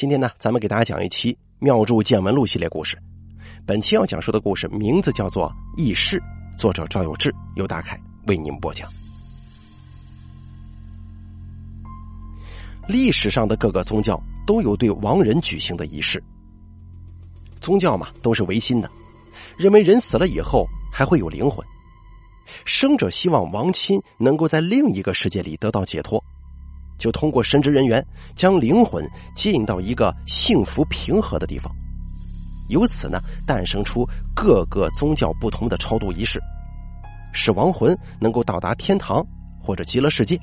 今天呢，咱们给大家讲一期《妙著见闻录》系列故事。本期要讲述的故事名字叫做《异事》，作者赵有志，由大凯为您播讲。历史上的各个宗教都有对亡人举行的仪式。宗教嘛，都是唯心的，认为人死了以后还会有灵魂，生者希望亡亲能够在另一个世界里得到解脱。就通过神职人员将灵魂接引到一个幸福平和的地方，由此呢诞生出各个宗教不同的超度仪式，使亡魂能够到达天堂或者极乐世界，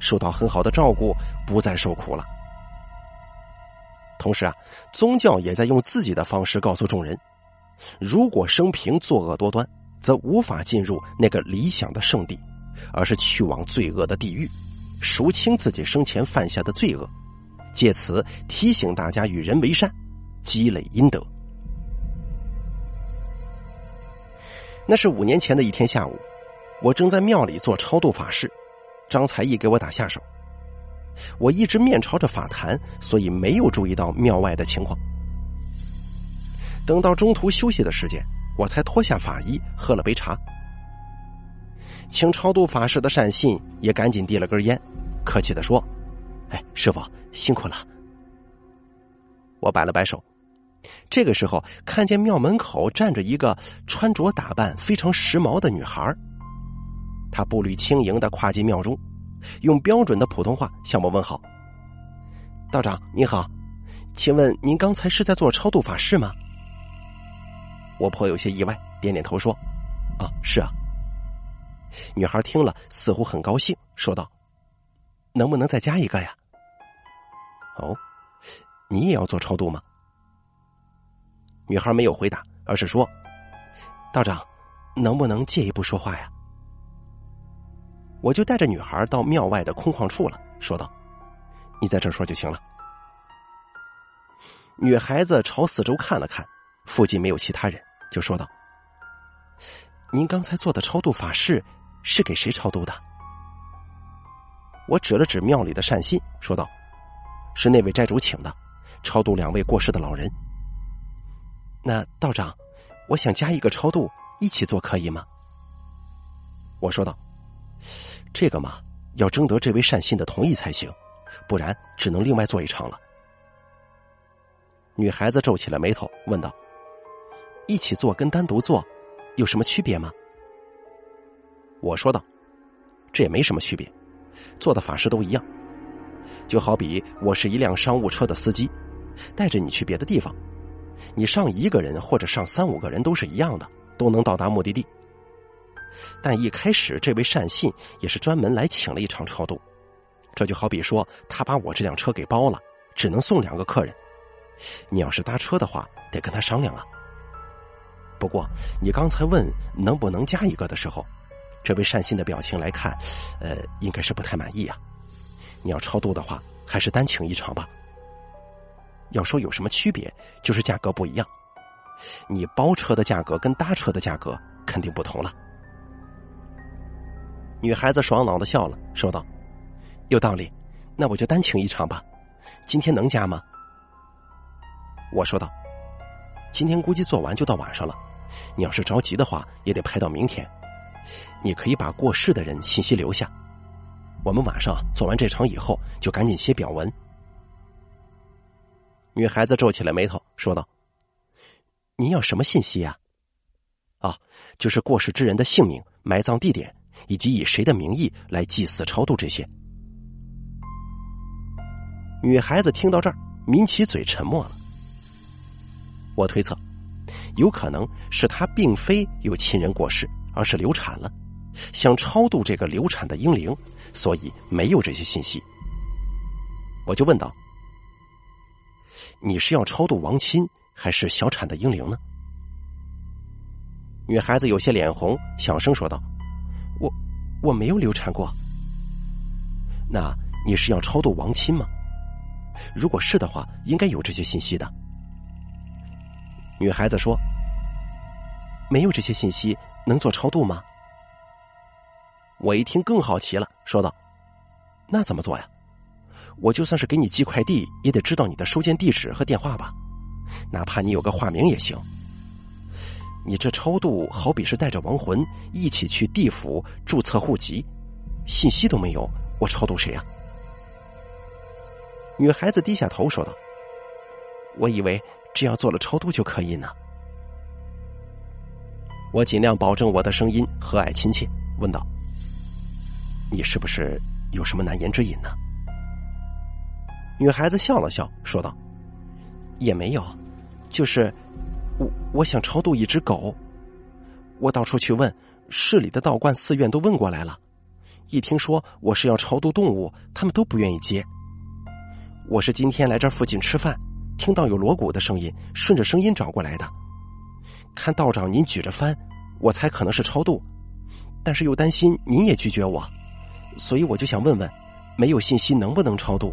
受到很好的照顾，不再受苦了。同时啊，宗教也在用自己的方式告诉众人：如果生平作恶多端，则无法进入那个理想的圣地，而是去往罪恶的地狱。赎清自己生前犯下的罪恶，借此提醒大家与人为善，积累阴德。那是五年前的一天下午，我正在庙里做超度法事，张才艺给我打下手。我一直面朝着法坛，所以没有注意到庙外的情况。等到中途休息的时间，我才脱下法衣，喝了杯茶。请超度法师的善信也赶紧递了根烟，客气的说：“哎，师傅辛苦了。”我摆了摆手。这个时候，看见庙门口站着一个穿着打扮非常时髦的女孩。她步履轻盈的跨进庙中，用标准的普通话向我问好：“道长您好，请问您刚才是在做超度法事吗？”我颇有些意外，点点头说：“啊，是啊。”女孩听了，似乎很高兴，说道：“能不能再加一个呀？”“哦，你也要做超度吗？”女孩没有回答，而是说：“道长，能不能借一步说话呀？”我就带着女孩到庙外的空旷处了，说道：“你在这说就行了。”女孩子朝四周看了看，附近没有其他人，就说道：“您刚才做的超度法事。”是给谁超度的？我指了指庙里的善信，说道：“是那位斋主请的，超度两位过世的老人。”那道长，我想加一个超度，一起做可以吗？我说道：“这个嘛，要征得这位善信的同意才行，不然只能另外做一场了。”女孩子皱起了眉头，问道：“一起做跟单独做有什么区别吗？”我说道：“这也没什么区别，做的法事都一样。就好比我是一辆商务车的司机，带着你去别的地方，你上一个人或者上三五个人都是一样的，都能到达目的地。但一开始这位善信也是专门来请了一场超度，这就好比说他把我这辆车给包了，只能送两个客人。你要是搭车的话，得跟他商量啊。不过你刚才问能不能加一个的时候。”这位善心的表情来看，呃，应该是不太满意啊。你要超度的话，还是单请一场吧。要说有什么区别，就是价格不一样。你包车的价格跟搭车的价格肯定不同了。女孩子爽朗的笑了，说道：“有道理，那我就单请一场吧。今天能加吗？”我说道：“今天估计做完就到晚上了，你要是着急的话，也得排到明天。”你可以把过世的人信息留下，我们晚上做完这场以后就赶紧写表文。女孩子皱起了眉头，说道：“您要什么信息呀？”“啊，就是过世之人的姓名、埋葬地点以及以谁的名义来祭祀超度这些。”女孩子听到这儿，抿起嘴沉默了。我推测，有可能是她并非有亲人过世。而是流产了，想超度这个流产的婴灵，所以没有这些信息。我就问道：“你是要超度亡亲，还是小产的婴灵呢？”女孩子有些脸红，小声说道：“我我没有流产过。那你是要超度亡亲吗？如果是的话，应该有这些信息的。”女孩子说：“没有这些信息。”能做超度吗？我一听更好奇了，说道：“那怎么做呀？我就算是给你寄快递，也得知道你的收件地址和电话吧，哪怕你有个化名也行。你这超度好比是带着亡魂一起去地府注册户籍，信息都没有，我超度谁呀？”女孩子低下头说道：“我以为只要做了超度就可以呢。”我尽量保证我的声音和蔼亲切，问道：“你是不是有什么难言之隐呢？”女孩子笑了笑，说道：“也没有，就是我我想超度一只狗。我到处去问，市里的道观、寺院都问过来了，一听说我是要超度动物，他们都不愿意接。我是今天来这附近吃饭，听到有锣鼓的声音，顺着声音找过来的。”看道长，您举着幡，我猜可能是超度，但是又担心您也拒绝我，所以我就想问问，没有信息能不能超度？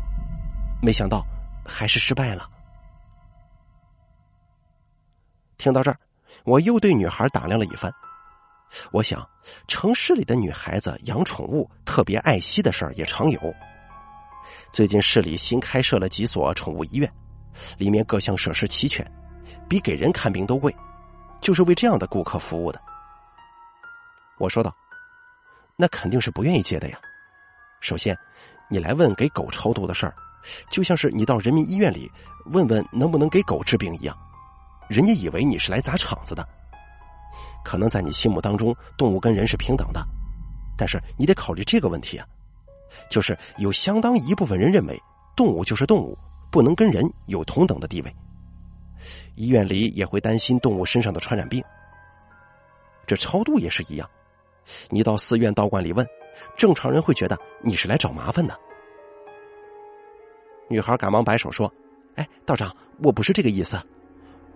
没想到还是失败了。听到这儿，我又对女孩打量了一番。我想，城市里的女孩子养宠物特别爱惜的事儿也常有。最近市里新开设了几所宠物医院，里面各项设施齐全，比给人看病都贵。就是为这样的顾客服务的，我说道：“那肯定是不愿意接的呀。首先，你来问给狗超度的事儿，就像是你到人民医院里问问能不能给狗治病一样，人家以为你是来砸场子的。可能在你心目当中，动物跟人是平等的，但是你得考虑这个问题啊，就是有相当一部分人认为动物就是动物，不能跟人有同等的地位。”医院里也会担心动物身上的传染病。这超度也是一样，你到寺院道观里问，正常人会觉得你是来找麻烦的。女孩赶忙摆手说：“哎，道长，我不是这个意思，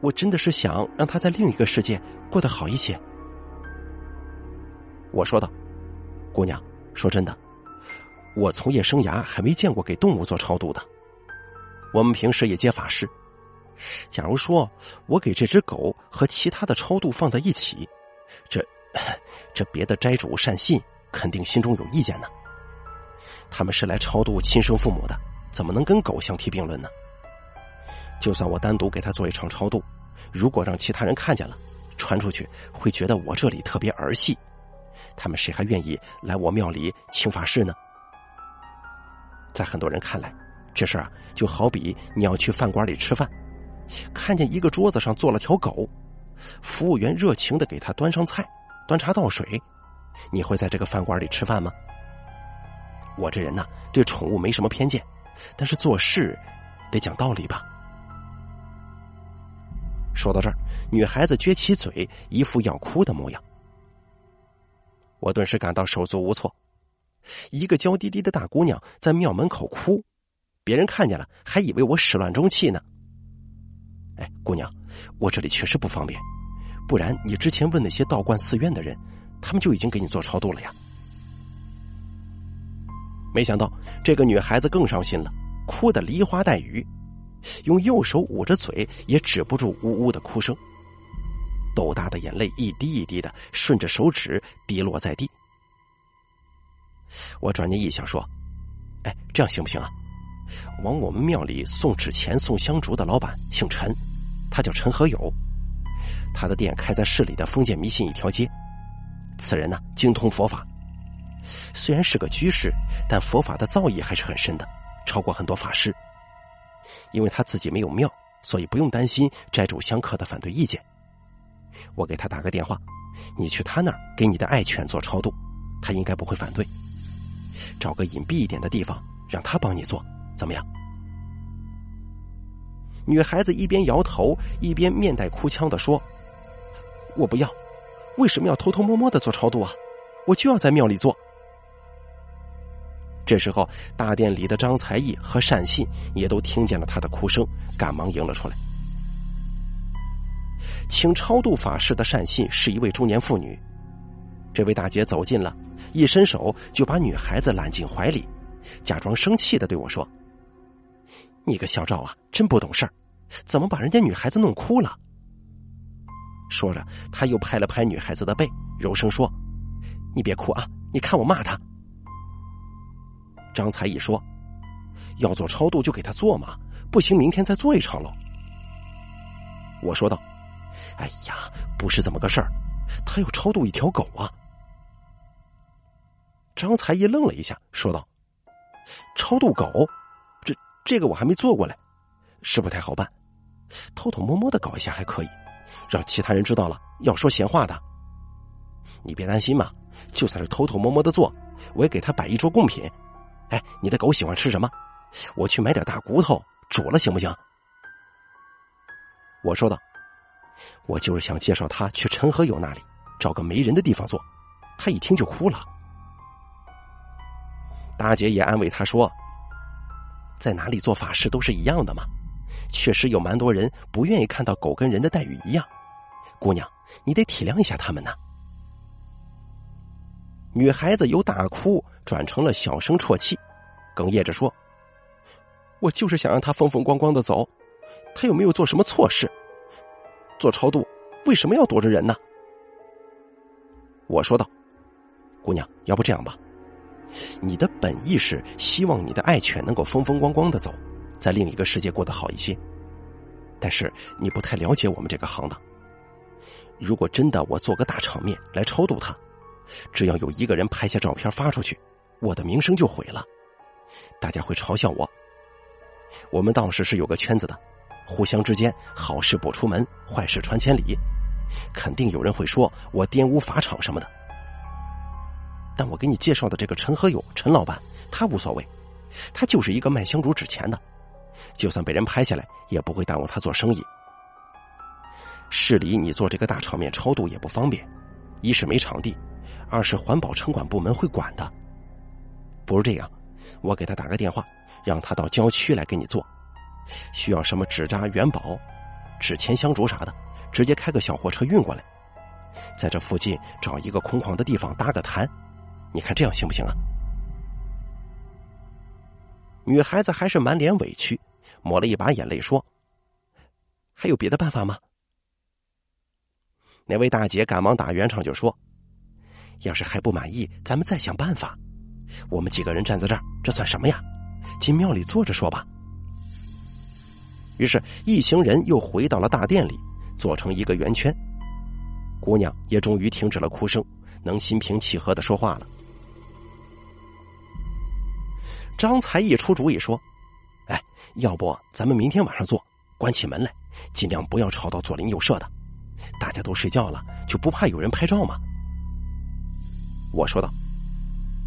我真的是想让他在另一个世界过得好一些。”我说道：“姑娘，说真的，我从业生涯还没见过给动物做超度的。我们平时也接法事。”假如说我给这只狗和其他的超度放在一起，这 这别的斋主善信肯定心中有意见呢。他们是来超度亲生父母的，怎么能跟狗相提并论呢？就算我单独给他做一场超度，如果让其他人看见了，传出去会觉得我这里特别儿戏，他们谁还愿意来我庙里请法事呢？在很多人看来，这事儿啊就好比你要去饭馆里吃饭。看见一个桌子上坐了条狗，服务员热情的给他端上菜、端茶倒水，你会在这个饭馆里吃饭吗？我这人呢，对宠物没什么偏见，但是做事得讲道理吧。说到这儿，女孩子撅起嘴，一副要哭的模样。我顿时感到手足无措。一个娇滴滴的大姑娘在庙门口哭，别人看见了还以为我始乱终弃呢。哎，姑娘，我这里确实不方便，不然你之前问那些道观寺院的人，他们就已经给你做超度了呀。没想到这个女孩子更伤心了，哭得梨花带雨，用右手捂着嘴，也止不住呜呜的哭声，豆大的眼泪一滴一滴的顺着手指滴落在地。我转念一想，说：“哎，这样行不行啊？往我们庙里送纸钱、送香烛的老板姓陈。”他叫陈和友，他的店开在市里的封建迷信一条街。此人呢，精通佛法，虽然是个居士，但佛法的造诣还是很深的，超过很多法师。因为他自己没有庙，所以不用担心斋主香客的反对意见。我给他打个电话，你去他那儿给你的爱犬做超度，他应该不会反对。找个隐蔽一点的地方，让他帮你做，怎么样？女孩子一边摇头，一边面带哭腔的说：“我不要，为什么要偷偷摸摸的做超度啊？我就要在庙里做。”这时候，大殿里的张才义和善信也都听见了他的哭声，赶忙迎了出来。请超度法事的善信是一位中年妇女，这位大姐走近了，一伸手就把女孩子揽进怀里，假装生气的对我说。你个小赵啊，真不懂事儿，怎么把人家女孩子弄哭了？说着，他又拍了拍女孩子的背，柔声说：“你别哭啊，你看我骂他。”张才义说：“要做超度就给他做嘛，不行明天再做一场喽。我说道：“哎呀，不是这么个事儿，他要超度一条狗啊。”张才义愣了一下，说道：“超度狗，这个我还没做过嘞，是不太好办，偷偷摸摸的搞一下还可以，让其他人知道了要说闲话的。你别担心嘛，就算是偷偷摸摸的做，我也给他摆一桌贡品。哎，你的狗喜欢吃什么？我去买点大骨头煮了，行不行？”我说道：“我就是想介绍他去陈和友那里找个没人的地方做。”他一听就哭了。大姐也安慰他说：“在哪里做法事都是一样的嘛，确实有蛮多人不愿意看到狗跟人的待遇一样。姑娘，你得体谅一下他们呢。”女孩子由大哭转成了小声啜泣，哽咽着说：“我就是想让他风风光光的走，他又没有做什么错事。做超度为什么要躲着人呢？”我说道：“姑娘，要不这样吧。”你的本意是希望你的爱犬能够风风光光的走，在另一个世界过得好一些。但是你不太了解我们这个行当。如果真的我做个大场面来超度他，只要有一个人拍下照片发出去，我的名声就毁了，大家会嘲笑我。我们道士是有个圈子的，互相之间好事不出门，坏事传千里，肯定有人会说我玷污法场什么的。但我给你介绍的这个陈和友陈老板，他无所谓，他就是一个卖香烛纸钱的，就算被人拍下来，也不会耽误他做生意。市里你做这个大场面超度也不方便，一是没场地，二是环保城管部门会管的。不如这样，我给他打个电话，让他到郊区来给你做，需要什么纸扎、元宝、纸钱、香烛啥的，直接开个小货车运过来，在这附近找一个空旷的地方搭个坛。你看这样行不行啊？女孩子还是满脸委屈，抹了一把眼泪说：“还有别的办法吗？”那位大姐赶忙打圆场就说：“要是还不满意，咱们再想办法。我们几个人站在这儿，这算什么呀？进庙里坐着说吧。”于是，一行人又回到了大殿里，坐成一个圆圈。姑娘也终于停止了哭声，能心平气和的说话了。张才一出主意说：“哎，要不咱们明天晚上做，关起门来，尽量不要吵到左邻右舍的，大家都睡觉了，就不怕有人拍照吗？”我说道：“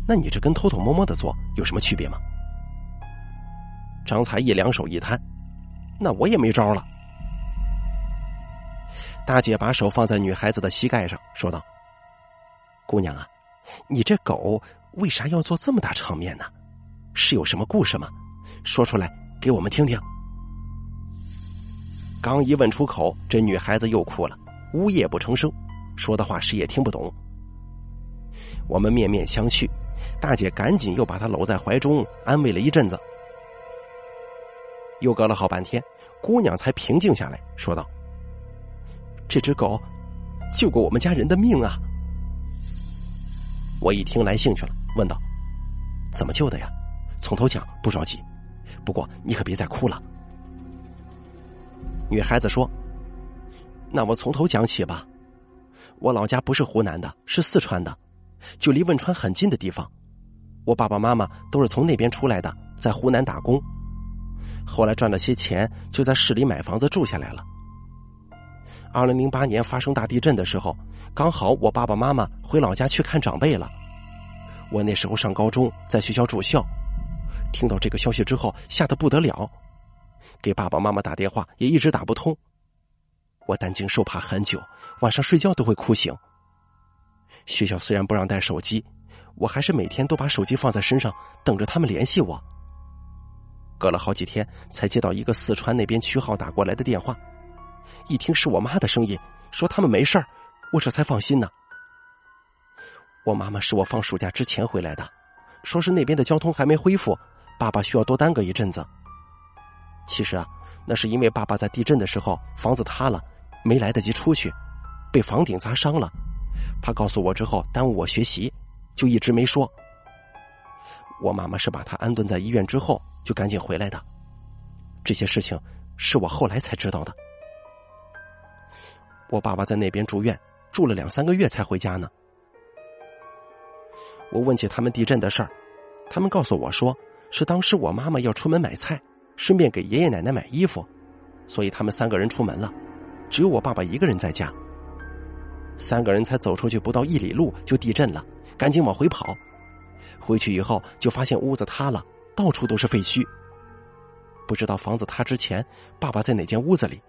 那你这跟偷偷摸摸的做有什么区别吗？”张才一两手一摊：“那我也没招了。”大姐把手放在女孩子的膝盖上，说道：“姑娘啊，你这狗为啥要做这么大场面呢？”是有什么故事吗？说出来给我们听听。刚一问出口，这女孩子又哭了，呜咽不成声，说的话谁也听不懂。我们面面相觑，大姐赶紧又把她搂在怀中，安慰了一阵子。又隔了好半天，姑娘才平静下来，说道：“这只狗救过我们家人的命啊！”我一听来兴趣了，问道：“怎么救的呀？”从头讲，不着急。不过你可别再哭了。女孩子说：“那我从头讲起吧。我老家不是湖南的，是四川的，就离汶川很近的地方。我爸爸妈妈都是从那边出来的，在湖南打工。后来赚了些钱，就在市里买房子住下来了。二零零八年发生大地震的时候，刚好我爸爸妈妈回老家去看长辈了。我那时候上高中，在学校住校。”听到这个消息之后，吓得不得了，给爸爸妈妈打电话也一直打不通。我担惊受怕很久，晚上睡觉都会哭醒。学校虽然不让带手机，我还是每天都把手机放在身上，等着他们联系我。隔了好几天，才接到一个四川那边区号打过来的电话，一听是我妈的声音，说他们没事儿，我这才放心呢。我妈妈是我放暑假之前回来的，说是那边的交通还没恢复。爸爸需要多耽搁一阵子。其实啊，那是因为爸爸在地震的时候房子塌了，没来得及出去，被房顶砸伤了。怕告诉我之后耽误我学习，就一直没说。我妈妈是把他安顿在医院之后，就赶紧回来的。这些事情是我后来才知道的。我爸爸在那边住院，住了两三个月才回家呢。我问起他们地震的事儿，他们告诉我说，是当时我妈妈要出门买菜，顺便给爷爷奶奶买衣服，所以他们三个人出门了，只有我爸爸一个人在家。三个人才走出去不到一里路就地震了，赶紧往回跑。回去以后就发现屋子塌了，到处都是废墟。不知道房子塌之前，爸爸在哪间屋子里。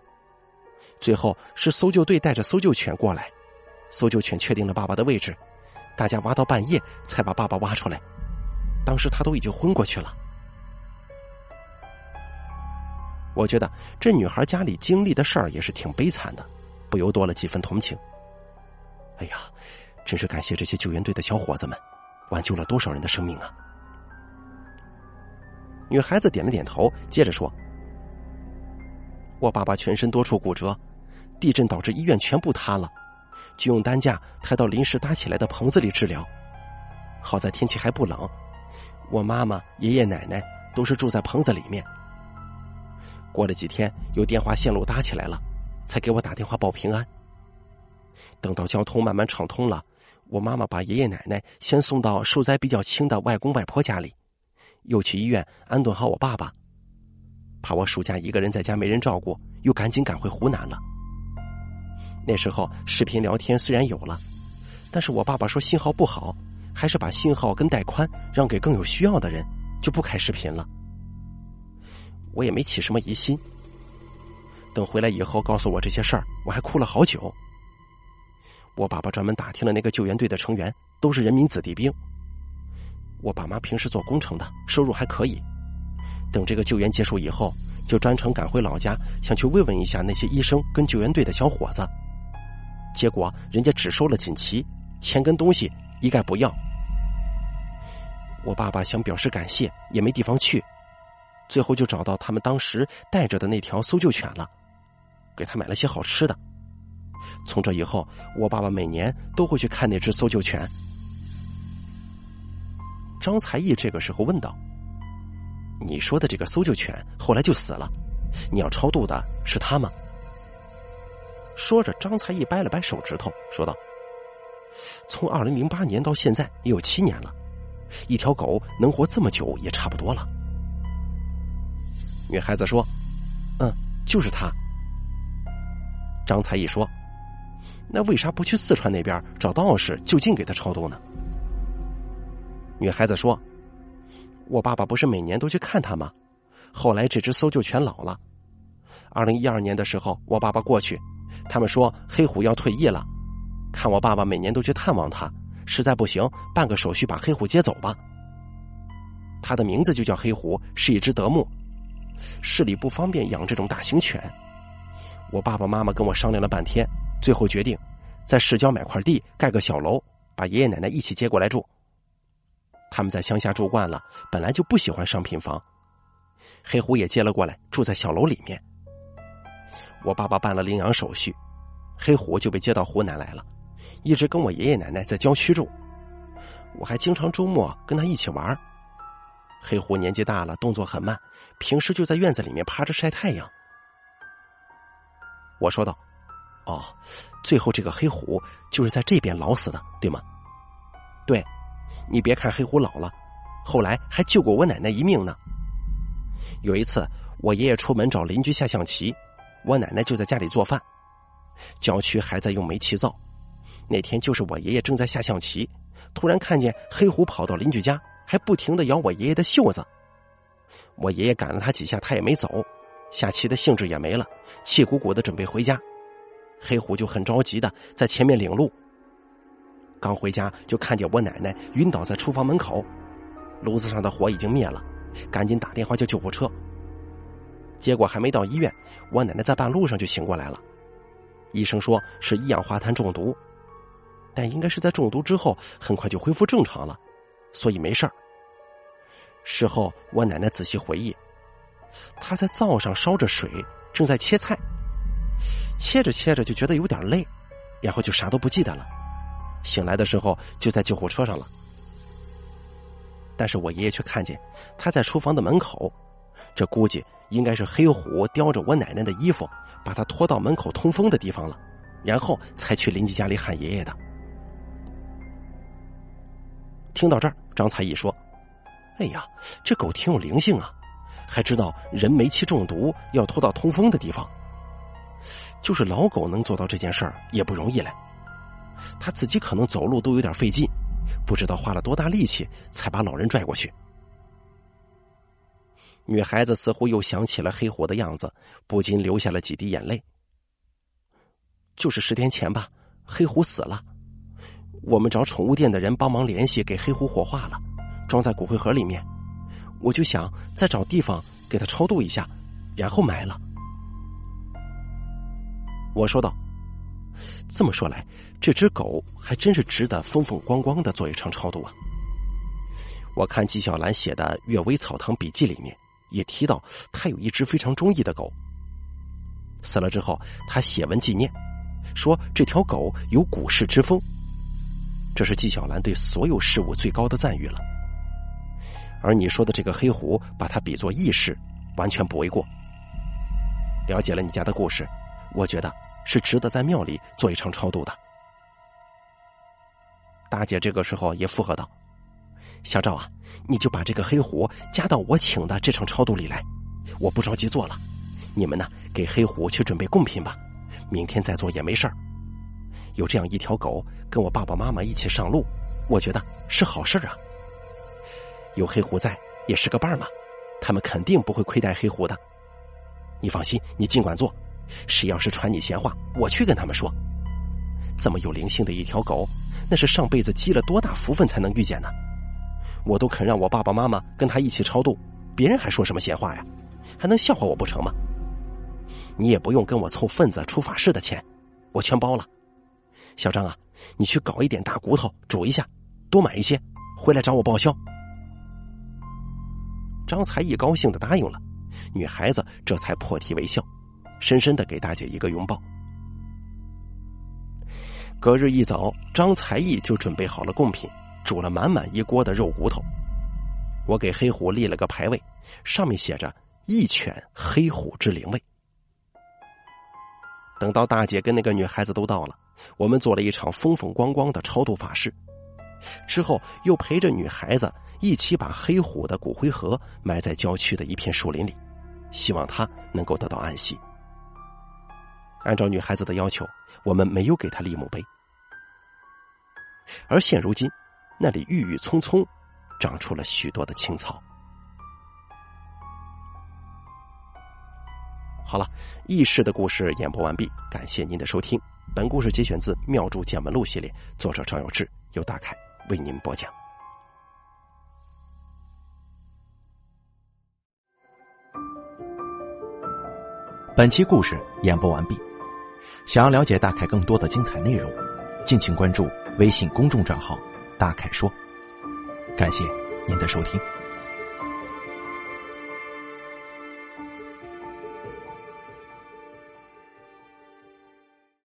最后是搜救队带着搜救犬过来，搜救犬确定了爸爸的位置，大家挖到半夜才把爸爸挖出来。当时他都已经昏过去了。我觉得这女孩家里经历的事儿也是挺悲惨的，不由多了几分同情。哎呀，真是感谢这些救援队的小伙子们，挽救了多少人的生命啊！女孩子点了点头，接着说。我爸爸全身多处骨折，地震导致医院全部塌了，就用担架抬到临时搭起来的棚子里治疗。好在天气还不冷，我妈妈、爷爷奶奶都是住在棚子里面。过了几天，有电话线路搭起来了，才给我打电话报平安。等到交通慢慢畅通了，我妈妈把爷爷奶奶先送到受灾比较轻的外公外婆家里，又去医院安顿好我爸爸。怕我暑假一个人在家没人照顾，又赶紧赶回湖南了。那时候视频聊天虽然有了，但是我爸爸说信号不好，还是把信号跟带宽让给更有需要的人，就不开视频了。我也没起什么疑心。等回来以后告诉我这些事儿，我还哭了好久。我爸爸专门打听了那个救援队的成员，都是人民子弟兵。我爸妈平时做工程的，收入还可以。等这个救援结束以后，就专程赶回老家，想去慰问一下那些医生跟救援队的小伙子。结果人家只收了锦旗，钱跟东西一概不要。我爸爸想表示感谢，也没地方去，最后就找到他们当时带着的那条搜救犬了，给他买了些好吃的。从这以后，我爸爸每年都会去看那只搜救犬。张才义这个时候问道。你说的这个搜救犬后来就死了，你要超度的是他吗？说着，张才义掰了掰手指头，说道：“从二零零八年到现在也有七年了，一条狗能活这么久也差不多了。”女孩子说：“嗯，就是他。”张才义说：“那为啥不去四川那边找道士就近给他超度呢？”女孩子说。我爸爸不是每年都去看他吗？后来这只搜救犬老了。二零一二年的时候，我爸爸过去，他们说黑虎要退役了，看我爸爸每年都去探望他，实在不行办个手续把黑虎接走吧。他的名字就叫黑虎，是一只德牧。市里不方便养这种大型犬，我爸爸妈妈跟我商量了半天，最后决定在市郊买块地盖个小楼，把爷爷奶奶一起接过来住。他们在乡下住惯了，本来就不喜欢商品房。黑虎也接了过来，住在小楼里面。我爸爸办了领养手续，黑虎就被接到湖南来了，一直跟我爷爷奶奶在郊区住。我还经常周末跟他一起玩。黑虎年纪大了，动作很慢，平时就在院子里面趴着晒太阳。我说道：“哦，最后这个黑虎就是在这边老死的，对吗？”“对。”你别看黑虎老了，后来还救过我奶奶一命呢。有一次，我爷爷出门找邻居下象棋，我奶奶就在家里做饭。郊区还在用煤气灶，那天就是我爷爷正在下象棋，突然看见黑虎跑到邻居家，还不停的咬我爷爷的袖子。我爷爷赶了他几下，他也没走，下棋的兴致也没了，气鼓鼓的准备回家。黑虎就很着急的在前面领路。刚回家就看见我奶奶晕倒在厨房门口，炉子上的火已经灭了，赶紧打电话叫救护车。结果还没到医院，我奶奶在半路上就醒过来了。医生说是一氧化碳中毒，但应该是在中毒之后很快就恢复正常了，所以没事儿。事后我奶奶仔细回忆，她在灶上烧着水，正在切菜，切着切着就觉得有点累，然后就啥都不记得了。醒来的时候就在救护车上了，但是我爷爷却看见他在厨房的门口这估计应该是黑虎叼着我奶奶的衣服，把她拖到门口通风的地方了，然后才去邻居家里喊爷爷的。听到这儿，张才艺说：“哎呀，这狗挺有灵性啊，还知道人煤气中毒要拖到通风的地方。就是老狗能做到这件事儿也不容易嘞，他自己可能走路都有点费劲，不知道花了多大力气才把老人拽过去。”女孩子似乎又想起了黑虎的样子，不禁流下了几滴眼泪。就是十天前吧，黑虎死了。我们找宠物店的人帮忙联系，给黑虎火化了，装在骨灰盒里面。我就想再找地方给它超度一下，然后埋了。我说道：“这么说来，这只狗还真是值得风风光光的做一场超度啊！”我看纪晓岚写的《阅微草堂笔记》里面也提到，他有一只非常中意的狗。死了之后，他写文纪念，说这条狗有古世之风。这是纪晓岚对所有事物最高的赞誉了，而你说的这个黑狐，把它比作义士，完全不为过。了解了你家的故事，我觉得是值得在庙里做一场超度的。大姐这个时候也附和道：“小赵啊，你就把这个黑狐加到我请的这场超度里来，我不着急做了，你们呢给黑狐去准备贡品吧，明天再做也没事儿。”有这样一条狗跟我爸爸妈妈一起上路，我觉得是好事啊。有黑狐在也是个伴嘛，他们肯定不会亏待黑狐的。你放心，你尽管做。谁要是传你闲话，我去跟他们说。这么有灵性的一条狗，那是上辈子积了多大福分才能遇见呢？我都肯让我爸爸妈妈跟他一起超度，别人还说什么闲话呀？还能笑话我不成吗？你也不用跟我凑份子出法事的钱，我全包了。小张啊，你去搞一点大骨头煮一下，多买一些，回来找我报销。张才艺高兴的答应了，女孩子这才破涕为笑，深深的给大姐一个拥抱。隔日一早，张才艺就准备好了贡品，煮了满满一锅的肉骨头。我给黑虎立了个牌位，上面写着“一犬黑虎之灵位”。等到大姐跟那个女孩子都到了。我们做了一场风风光光的超度法事，之后又陪着女孩子一起把黑虎的骨灰盒埋在郊区的一片树林里，希望他能够得到安息。按照女孩子的要求，我们没有给她立墓碑，而现如今，那里郁郁葱葱，长出了许多的青草。好了，轶事的故事演播完毕，感谢您的收听。本故事节选自《妙著见闻录》系列，作者赵有志，由大凯为您播讲。本期故事演播完毕。想要了解大凯更多的精彩内容，敬请关注微信公众账号“大凯说”。感谢您的收听。